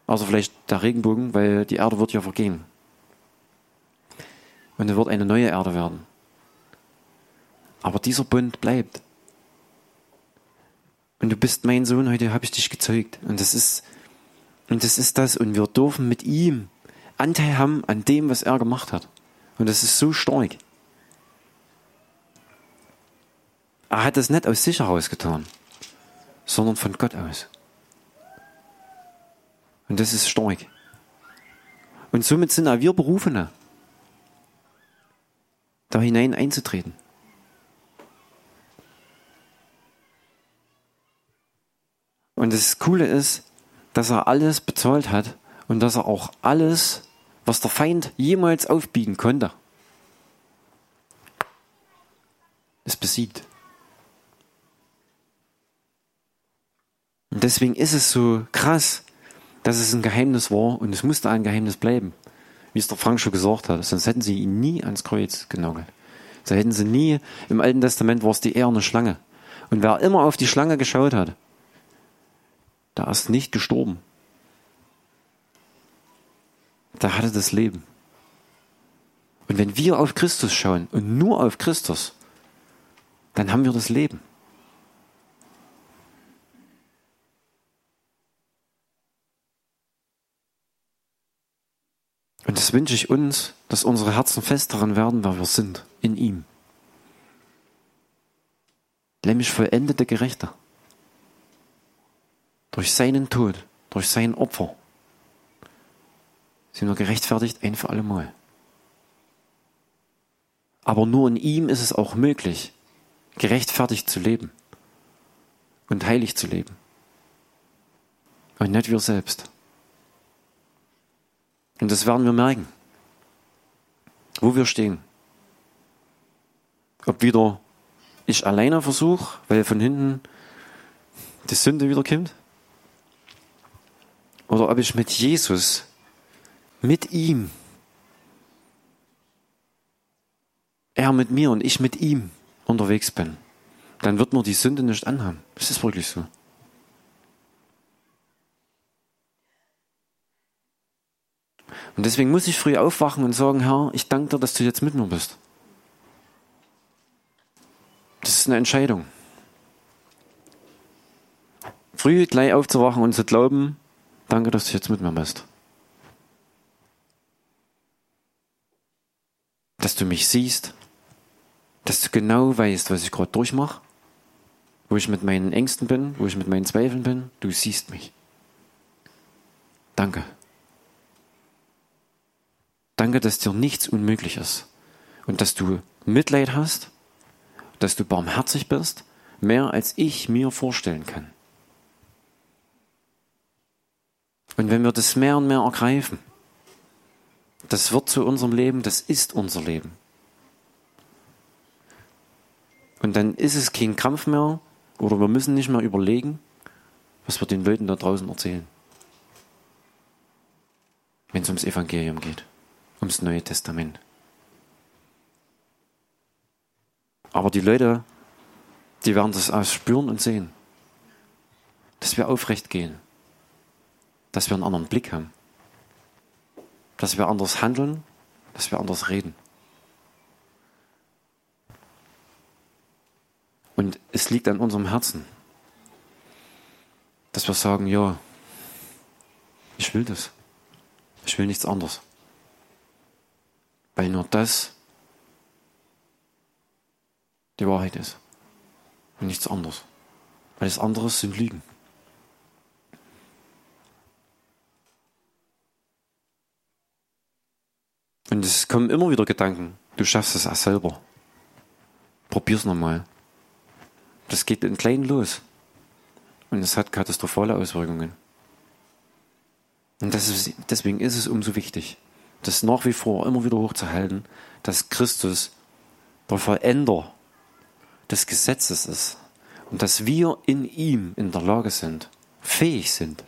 Also vielleicht der Regenbogen, weil die Erde wird ja vergehen. Und es wird eine neue Erde werden. Aber dieser Bund bleibt. Und du bist mein Sohn, heute habe ich dich gezeugt. Und das ist, und das ist das. Und wir dürfen mit ihm Anteil haben an dem, was er gemacht hat. Und das ist so stark. Er hat das nicht aus sich heraus getan, sondern von Gott aus. Und das ist stark. Und somit sind auch wir Berufene, da hinein einzutreten. Und das Coole ist, dass er alles bezahlt hat und dass er auch alles, was der Feind jemals aufbiegen konnte, es besiegt. Und deswegen ist es so krass, dass es ein Geheimnis war und es musste ein Geheimnis bleiben. Wie es der Frank schon gesagt hat, sonst hätten sie ihn nie ans Kreuz genagelt. So hätten sie nie, im Alten Testament war es die eherne Schlange. Und wer immer auf die Schlange geschaut hat, der ist nicht gestorben. Der hatte das Leben. Und wenn wir auf Christus schauen und nur auf Christus, dann haben wir das Leben. Und das wünsche ich uns, dass unsere Herzen fest daran werden, wer wir sind, in ihm. Nämlich vollendete Gerechte. Durch seinen Tod, durch sein Opfer sind wir gerechtfertigt ein für alle Mal. Aber nur in ihm ist es auch möglich, gerechtfertigt zu leben und heilig zu leben. Und nicht wir selbst. Und das werden wir merken, wo wir stehen. Ob wieder ich alleine versuche, weil von hinten die Sünde wieder kommt. Oder ob ich mit Jesus, mit ihm, er mit mir und ich mit ihm unterwegs bin, dann wird mir die Sünde nicht anhaben. Das ist wirklich so. Und deswegen muss ich früh aufwachen und sagen, Herr, ich danke dir, dass du jetzt mit mir bist. Das ist eine Entscheidung. Früh gleich aufzuwachen und zu glauben, danke, dass du jetzt mit mir bist. Dass du mich siehst, dass du genau weißt, was ich gerade durchmache, wo ich mit meinen Ängsten bin, wo ich mit meinen Zweifeln bin. Du siehst mich. Danke. Danke, dass dir nichts unmöglich ist und dass du Mitleid hast, dass du barmherzig bist, mehr als ich mir vorstellen kann. Und wenn wir das mehr und mehr ergreifen, das wird zu unserem Leben, das ist unser Leben. Und dann ist es kein Krampf mehr oder wir müssen nicht mehr überlegen, was wir den Leuten da draußen erzählen, wenn es ums Evangelium geht ums Neue Testament. Aber die Leute, die werden das auch spüren und sehen, dass wir aufrecht gehen, dass wir einen anderen Blick haben, dass wir anders handeln, dass wir anders reden. Und es liegt an unserem Herzen, dass wir sagen, ja, ich will das. Ich will nichts anderes. Weil nur das die Wahrheit ist. Und nichts anderes. Weil das andere sind Lügen. Es kommen immer wieder Gedanken, du schaffst es auch selber. Probier's nochmal. Das geht in klein los. Und es hat katastrophale Auswirkungen. Und ist, deswegen ist es umso wichtig, das nach wie vor immer wieder hochzuhalten, dass Christus der Vollender des Gesetzes ist und dass wir in ihm in der Lage sind, fähig sind,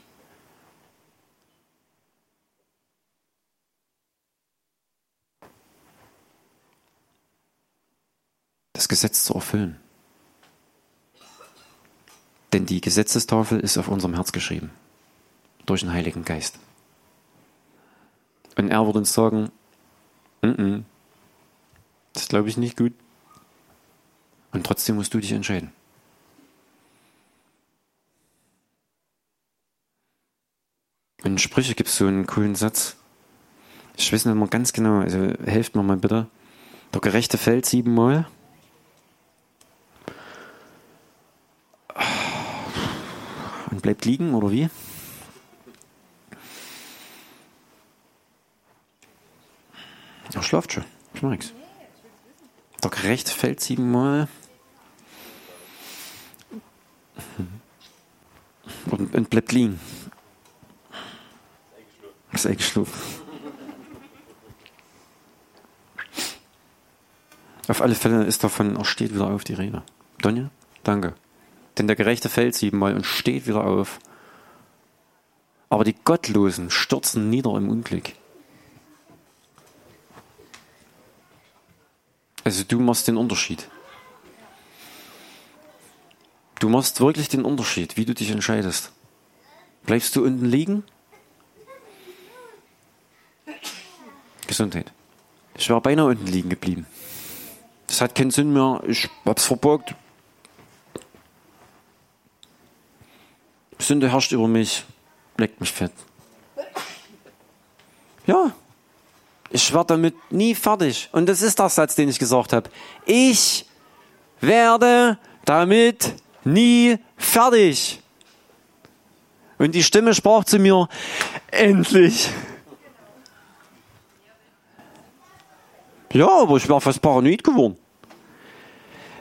das Gesetz zu erfüllen. Denn die Gesetzestafel ist auf unserem Herz geschrieben, durch den Heiligen Geist. Und er würde uns sagen, N -n, das glaube ich nicht gut. Und trotzdem musst du dich entscheiden. In Sprüche gibt es so einen coolen Satz. Ich weiß nicht mehr ganz genau, also helft mir mal bitte. Der Gerechte fällt siebenmal. Bleibt liegen, oder wie? Er schlaft schon. Ich mag nichts. Der Gerechte fällt siebenmal. Und, und bleibt liegen. Ist eingeschlafen. Auf alle Fälle ist davon, er steht wieder auf die Rede. Donja, danke. Denn der Gerechte fällt siebenmal und steht wieder auf. Aber die Gottlosen stürzen nieder im Unglück. Also du machst den Unterschied. Du machst wirklich den Unterschied, wie du dich entscheidest. Bleibst du unten liegen? Gesundheit. Ich wäre beinahe unten liegen geblieben. Das hat keinen Sinn mehr. Ich hab's verborgt. Sünde herrscht über mich. Leckt mich fett. Ja. Ich werde damit nie fertig. Und das ist der Satz, den ich gesagt habe. Ich werde damit nie fertig. Und die Stimme sprach zu mir, endlich. Ja, aber ich wäre fast paranoid geworden.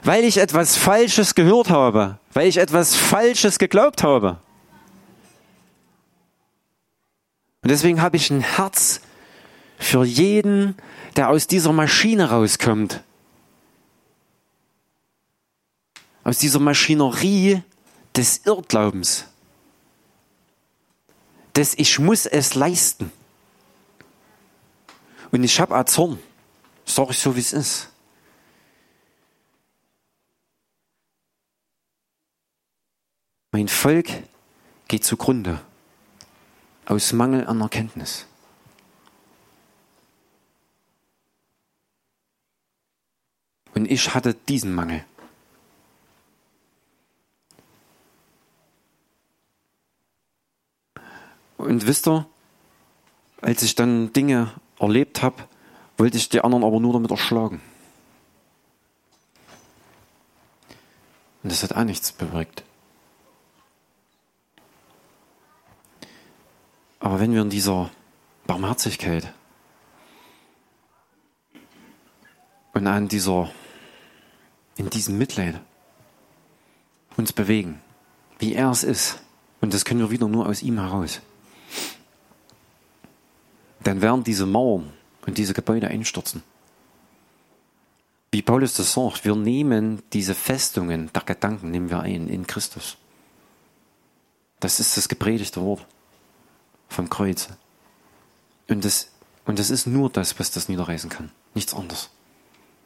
Weil ich etwas Falsches gehört habe. Weil ich etwas Falsches geglaubt habe. Und deswegen habe ich ein Herz für jeden, der aus dieser Maschine rauskommt. Aus dieser Maschinerie des Irrglaubens. Des Ich muss es leisten. Und ich habe Zorn. Sag ich so, wie es ist. Mein Volk geht zugrunde aus Mangel an Erkenntnis. Und ich hatte diesen Mangel. Und wisst ihr, als ich dann Dinge erlebt habe, wollte ich die anderen aber nur damit erschlagen. Und das hat auch nichts bewirkt. Aber wenn wir in dieser Barmherzigkeit und an dieser, in diesem Mitleid uns bewegen, wie er es ist, und das können wir wieder nur aus ihm heraus, dann werden diese Mauern und diese Gebäude einstürzen. Wie Paulus das sagt, wir nehmen diese Festungen der Gedanken, nehmen wir ein in Christus. Das ist das gepredigte Wort vom Kreuz. Und das, und das ist nur das, was das niederreißen kann. Nichts anderes.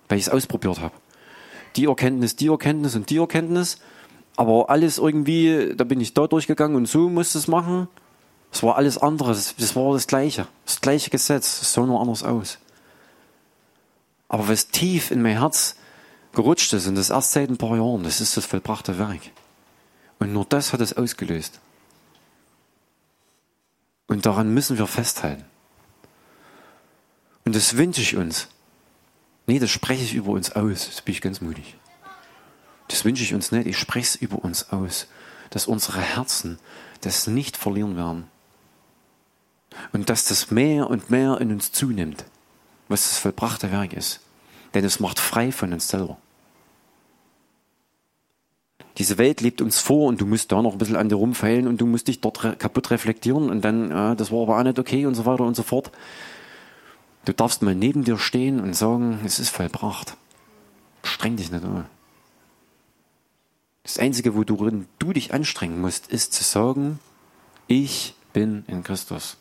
Weil ich es ausprobiert habe. Die Erkenntnis, die Erkenntnis und die Erkenntnis. Aber alles irgendwie, da bin ich da durchgegangen und so musste es machen. Es war alles andere. Das, war das Gleiche. Das gleiche Gesetz. Es sah nur anders aus. Aber was tief in mein Herz gerutscht ist, und das erst seit ein paar Jahren, das ist das vollbrachte Werk. Und nur das hat es ausgelöst. Und daran müssen wir festhalten. Und das wünsche ich uns. Nee, das spreche ich über uns aus. Das bin ich ganz mutig. Das wünsche ich uns nicht. Ich spreche es über uns aus. Dass unsere Herzen das nicht verlieren werden. Und dass das mehr und mehr in uns zunimmt, was das vollbrachte Werk ist. Denn es macht frei von uns selber. Diese Welt lebt uns vor und du musst da noch ein bisschen an dir rumfeilen und du musst dich dort re kaputt reflektieren und dann, ja, das war aber auch nicht okay und so weiter und so fort. Du darfst mal neben dir stehen und sagen, es ist vollbracht. Streng dich nicht an. Das Einzige, worin du dich anstrengen musst, ist zu sagen, ich bin in Christus.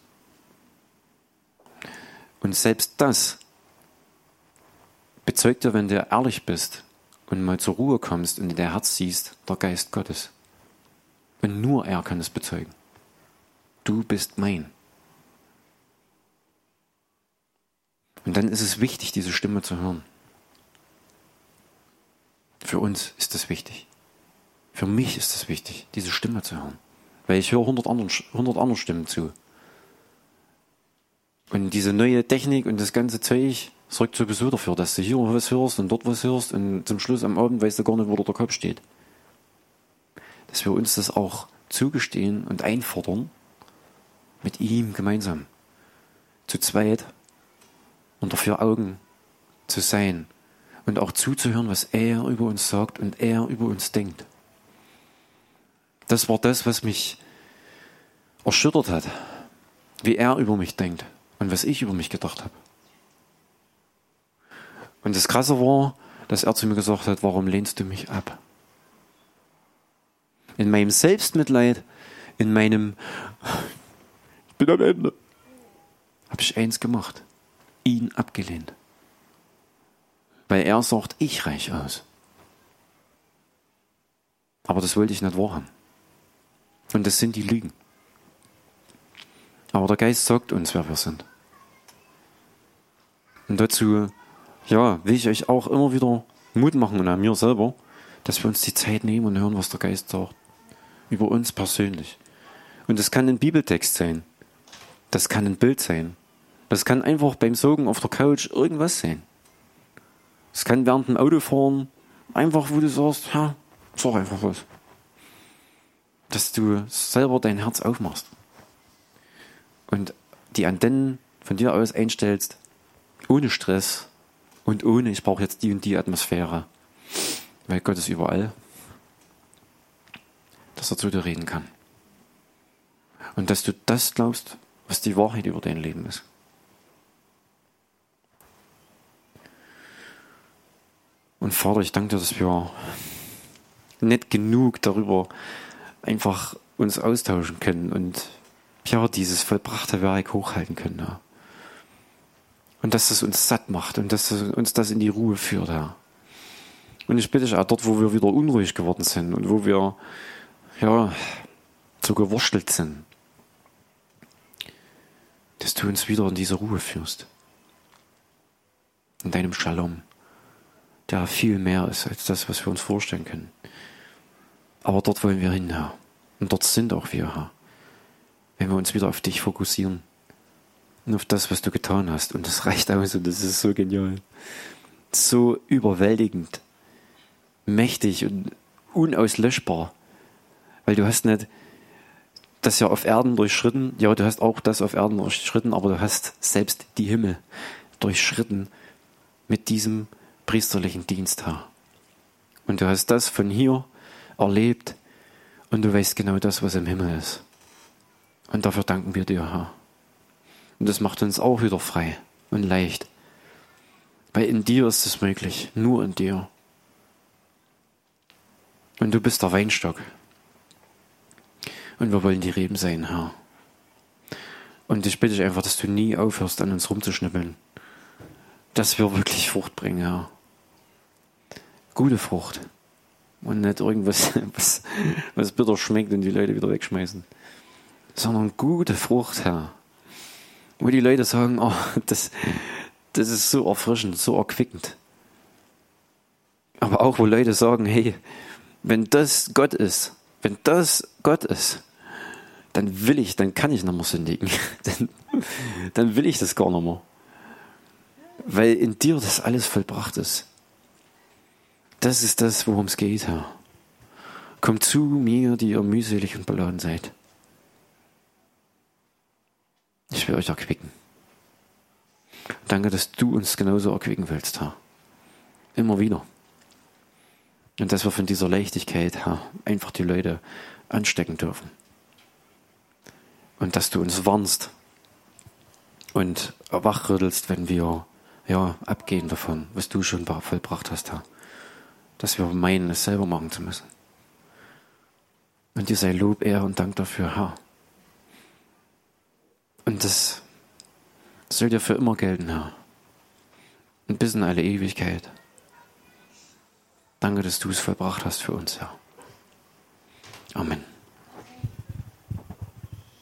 Und selbst das bezeugt dir, wenn du ehrlich bist, und mal zur Ruhe kommst und in dein Herz siehst, der Geist Gottes. Und nur er kann es bezeugen. Du bist mein. Und dann ist es wichtig, diese Stimme zu hören. Für uns ist das wichtig. Für mich ist es wichtig, diese Stimme zu hören. Weil ich höre 100 anderen, 100 anderen Stimmen zu. Und diese neue Technik und das ganze Zeug, sorgt sowieso dafür, dass du hier was hörst und dort was hörst und zum Schluss am Abend weißt du gar nicht, wo der Kopf steht. Dass wir uns das auch zugestehen und einfordern, mit ihm gemeinsam, zu zweit, unter vier Augen zu sein und auch zuzuhören, was er über uns sagt und er über uns denkt. Das war das, was mich erschüttert hat, wie er über mich denkt und was ich über mich gedacht habe. Und das Krasse war, dass er zu mir gesagt hat, warum lehnst du mich ab? In meinem Selbstmitleid, in meinem, ich bin am Ende, habe ich eins gemacht, ihn abgelehnt. Weil er sagt, ich reich aus. Aber das wollte ich nicht wahrhaben. Und das sind die Lügen. Aber der Geist sagt uns, wer wir sind. Und dazu, ja, will ich euch auch immer wieder Mut machen und an mir selber, dass wir uns die Zeit nehmen und hören, was der Geist sagt. Über uns persönlich. Und das kann ein Bibeltext sein. Das kann ein Bild sein. Das kann einfach beim Sogen auf der Couch irgendwas sein. Es kann während dem Autofahren einfach, wo du sagst, ja, sag einfach was. Dass du selber dein Herz aufmachst. Und die Antennen von dir aus einstellst, ohne Stress und ohne, ich brauche jetzt die und die Atmosphäre. Weil Gott ist überall. Dass er zu dir reden kann. Und dass du das glaubst, was die Wahrheit über dein Leben ist. Und Vater, ich danke dir, dass wir nicht genug darüber einfach uns austauschen können und ja, dieses vollbrachte Werk hochhalten können. Ja. Und dass es uns satt macht und dass uns das in die Ruhe führt, Herr. Und ich bitte dich auch dort, wo wir wieder unruhig geworden sind und wo wir ja so gewurschtelt sind, dass du uns wieder in diese Ruhe führst. In deinem Shalom der viel mehr ist als das, was wir uns vorstellen können. Aber dort wollen wir hin, Herr. Und dort sind auch wir, Herr. Wenn wir uns wieder auf dich fokussieren. Auf das, was du getan hast. Und das reicht aus und das ist so genial. So überwältigend. Mächtig und unauslöschbar. Weil du hast nicht das ja auf Erden durchschritten. Ja, du hast auch das auf Erden durchschritten, aber du hast selbst die Himmel durchschritten mit diesem priesterlichen Dienst, Herr. Und du hast das von hier erlebt und du weißt genau das, was im Himmel ist. Und dafür danken wir dir, Herr. Und das macht uns auch wieder frei und leicht. Weil in dir ist es möglich, nur in dir. Und du bist der Weinstock. Und wir wollen die Reben sein, Herr. Und ich bitte dich einfach, dass du nie aufhörst, an uns rumzuschnippeln. Dass wir wirklich Frucht bringen, Herr gute Frucht. Und nicht irgendwas, was, was bitter schmeckt und die Leute wieder wegschmeißen. Sondern gute Frucht, Herr. Wo die Leute sagen, oh, das, das ist so erfrischend, so erquickend. Aber auch wo Leute sagen, hey, wenn das Gott ist, wenn das Gott ist, dann will ich, dann kann ich mehr sündigen. dann, dann will ich das gar mehr. Weil in dir das alles vollbracht ist. Das ist das, worum es geht, Herr. Kommt zu mir, die ihr mühselig und beladen seid. Ich will euch erquicken. Danke, dass du uns genauso erquicken willst, Herr. Immer wieder. Und dass wir von dieser Leichtigkeit, Herr, einfach die Leute anstecken dürfen. Und dass du uns warnst und wachrüttelst, wenn wir ja, abgehen davon, was du schon vollbracht hast, Herr dass wir meinen, es selber machen zu müssen. Und dir sei Lob, Ehre und Dank dafür, Herr. Und das soll dir für immer gelten, Herr. Und bis in alle Ewigkeit. Danke, dass du es vollbracht hast für uns, Herr. Amen.